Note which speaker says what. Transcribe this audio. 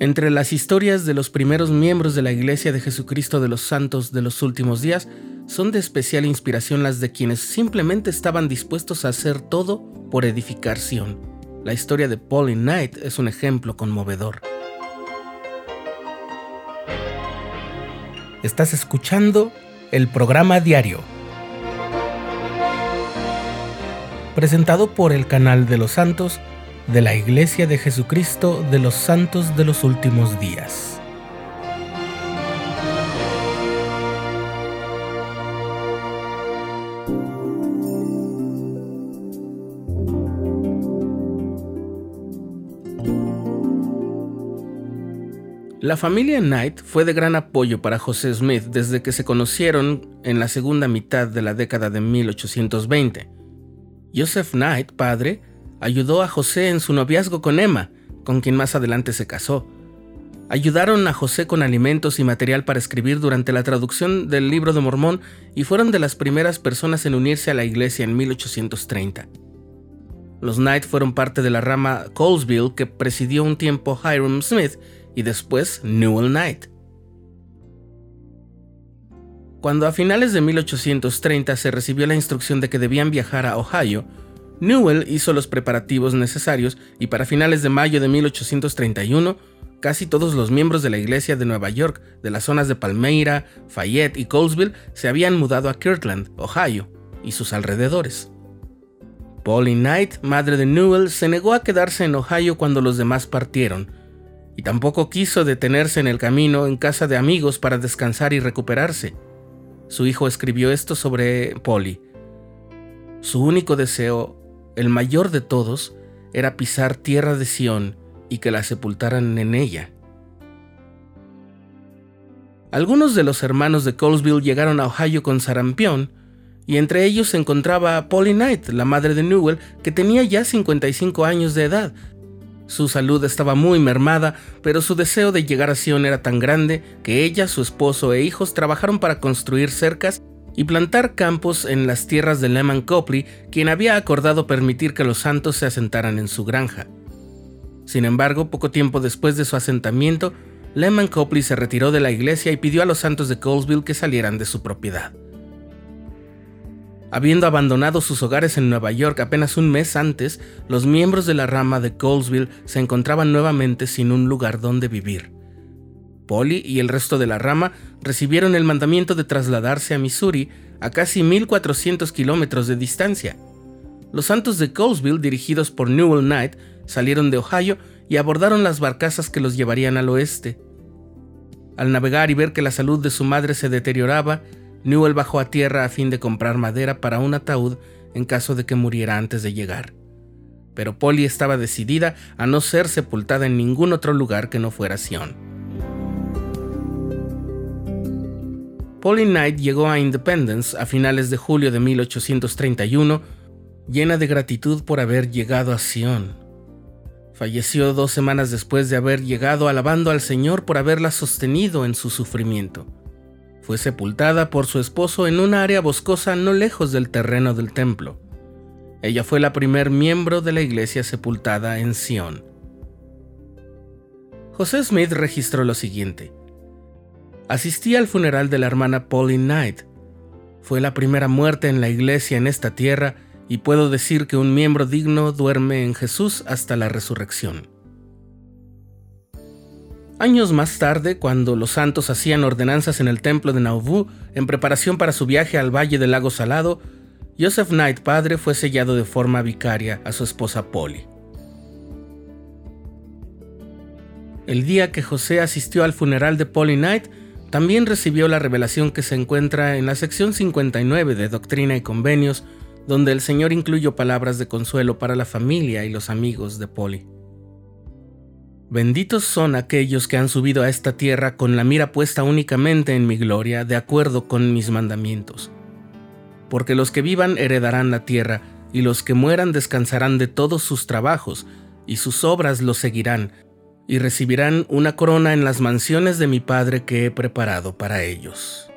Speaker 1: Entre las historias de los primeros miembros de la Iglesia de Jesucristo de los Santos de los últimos días, son de especial inspiración las de quienes simplemente estaban dispuestos a hacer todo por edificación. La historia de Pauline Knight es un ejemplo conmovedor. Estás escuchando el programa diario, presentado por el canal de los santos de la Iglesia de Jesucristo de los Santos de los Últimos Días. La familia Knight fue de gran apoyo para José Smith desde que se conocieron en la segunda mitad de la década de 1820. Joseph Knight, padre, ayudó a José en su noviazgo con Emma, con quien más adelante se casó. Ayudaron a José con alimentos y material para escribir durante la traducción del libro de Mormón y fueron de las primeras personas en unirse a la iglesia en 1830. Los Knight fueron parte de la rama Colesville que presidió un tiempo Hiram Smith y después Newell Knight. Cuando a finales de 1830 se recibió la instrucción de que debían viajar a Ohio, Newell hizo los preparativos necesarios y para finales de mayo de 1831, casi todos los miembros de la iglesia de Nueva York, de las zonas de Palmyra, Fayette y Colesville, se habían mudado a Kirtland, Ohio, y sus alrededores. Polly Knight, madre de Newell, se negó a quedarse en Ohio cuando los demás partieron, y tampoco quiso detenerse en el camino en casa de amigos para descansar y recuperarse. Su hijo escribió esto sobre Polly. Su único deseo el mayor de todos era pisar tierra de Sión y que la sepultaran en ella. Algunos de los hermanos de Colesville llegaron a Ohio con sarampión, y entre ellos se encontraba Polly Knight, la madre de Newell, que tenía ya 55 años de edad. Su salud estaba muy mermada, pero su deseo de llegar a Sion era tan grande que ella, su esposo e hijos trabajaron para construir cercas y plantar campos en las tierras de Lehman Copley, quien había acordado permitir que los santos se asentaran en su granja. Sin embargo, poco tiempo después de su asentamiento, Lehman Copley se retiró de la iglesia y pidió a los santos de Colesville que salieran de su propiedad. Habiendo abandonado sus hogares en Nueva York apenas un mes antes, los miembros de la rama de Colesville se encontraban nuevamente sin un lugar donde vivir. Polly y el resto de la rama recibieron el mandamiento de trasladarse a Missouri, a casi 1.400 kilómetros de distancia. Los santos de Colesville, dirigidos por Newell Knight, salieron de Ohio y abordaron las barcazas que los llevarían al oeste. Al navegar y ver que la salud de su madre se deterioraba, Newell bajó a tierra a fin de comprar madera para un ataúd en caso de que muriera antes de llegar. Pero Polly estaba decidida a no ser sepultada en ningún otro lugar que no fuera Sion. Polly Knight llegó a Independence a finales de julio de 1831, llena de gratitud por haber llegado a Sion. Falleció dos semanas después de haber llegado alabando al Señor por haberla sostenido en su sufrimiento. Fue sepultada por su esposo en un área boscosa no lejos del terreno del templo. Ella fue la primer miembro de la iglesia sepultada en Sion. José Smith registró lo siguiente asistí al funeral de la hermana Polly Knight. Fue la primera muerte en la iglesia en esta tierra y puedo decir que un miembro digno duerme en Jesús hasta la resurrección. Años más tarde, cuando los santos hacían ordenanzas en el templo de Nauvoo en preparación para su viaje al Valle del Lago Salado, Joseph Knight padre fue sellado de forma vicaria a su esposa Polly. El día que José asistió al funeral de Polly Knight, también recibió la revelación que se encuentra en la sección 59 de Doctrina y Convenios, donde el Señor incluyó palabras de consuelo para la familia y los amigos de Polly. Benditos son aquellos que han subido a esta tierra con la mira puesta únicamente en mi gloria, de acuerdo con mis mandamientos. Porque los que vivan heredarán la tierra, y los que mueran descansarán de todos sus trabajos, y sus obras los seguirán, y recibirán una corona en las mansiones de mi Padre que he preparado para ellos.